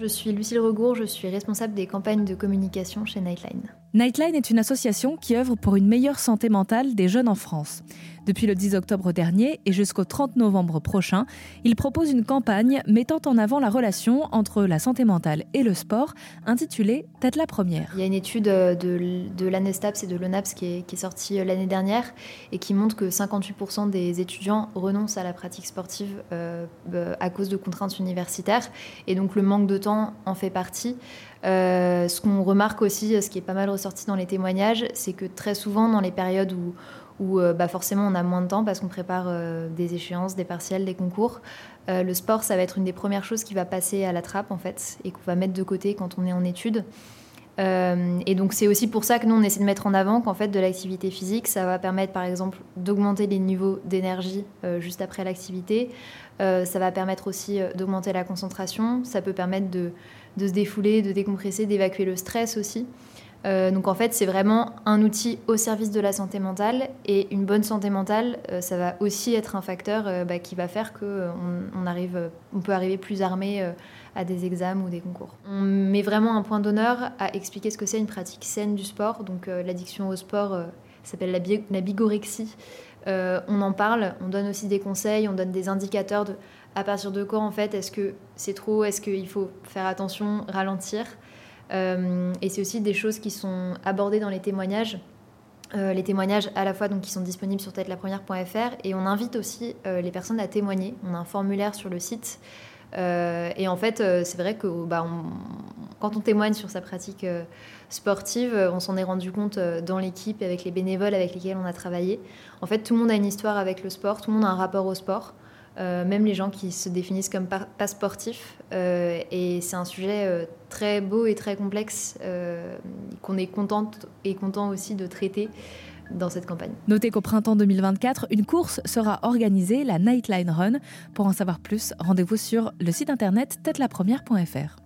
Je suis Lucille Regour, je suis responsable des campagnes de communication chez Nightline. Nightline est une association qui œuvre pour une meilleure santé mentale des jeunes en France. Depuis le 10 octobre dernier et jusqu'au 30 novembre prochain, il propose une campagne mettant en avant la relation entre la santé mentale et le sport, intitulée Tête la première. Il y a une étude euh, de, l'ANESTAPS et de l'ONAPS qui est, sortie euh, l'année dernière et qui montre que 58% des étudiants renoncent à la pratique sportive euh, à cause de contraintes universitaires. Et donc le manque de temps en fait partie. Ce qu'on remarque aussi, ce qui est pas mal ressorti dans les témoignages, c'est que très souvent dans les périodes où où euh, bah forcément on a moins de temps parce qu'on prépare euh, des échéances, des partiels, des concours. Euh, le sport, ça va être une des premières choses qui va passer à la trappe en fait et qu'on va mettre de côté quand on est en études. et donc c'est aussi pour ça que nous on essaie de mettre en avant qu'en fait de l'activité physique, ça va permettre par exemple d'augmenter les niveaux d'énergie juste après l'activité. ça va permettre aussi d'augmenter la concentration. Ça peut permettre de, de se défouler, de décompresser, d'évacuer le stress aussi. Euh, donc en fait, c'est vraiment un outil au service de la santé mentale et une bonne santé mentale, euh, ça va aussi être un facteur euh, bah, qui va faire qu'on on arrive, on peut arriver plus armé à des examens ou des concours. On met vraiment un point d'honneur à expliquer ce que c'est une pratique saine du sport. Donc l'addiction au sport s'appelle la, bigorexie. on en parle, on donne aussi des conseils, on donne des indicateurs à partir de quoi en fait est-ce que c'est trop, est-ce qu'il faut faire attention, ralentir. Euh, et c'est aussi des choses qui sont abordées dans les témoignages. Euh, les témoignages à la fois donc qui sont disponibles sur tête-la-première.fr et on invite aussi euh, les personnes à témoigner. On a un formulaire sur le site et en fait c'est vrai que bah, quand on témoigne sur sa pratique sportive, on s'en est rendu compte dans l'équipe avec les bénévoles avec lesquels on a travaillé. En fait tout le monde a une histoire avec le sport, tout le monde a un rapport au sport. Euh, même les gens qui se définissent comme pas sportifs. Euh, et c'est un sujet euh, très beau et très complexe qu'on est contente et content aussi de traiter dans cette campagne. Notez qu'au printemps 2024, une course sera organisée, la Nightline Run. Pour en savoir plus, rendez-vous sur le site internet tête-la-première.fr.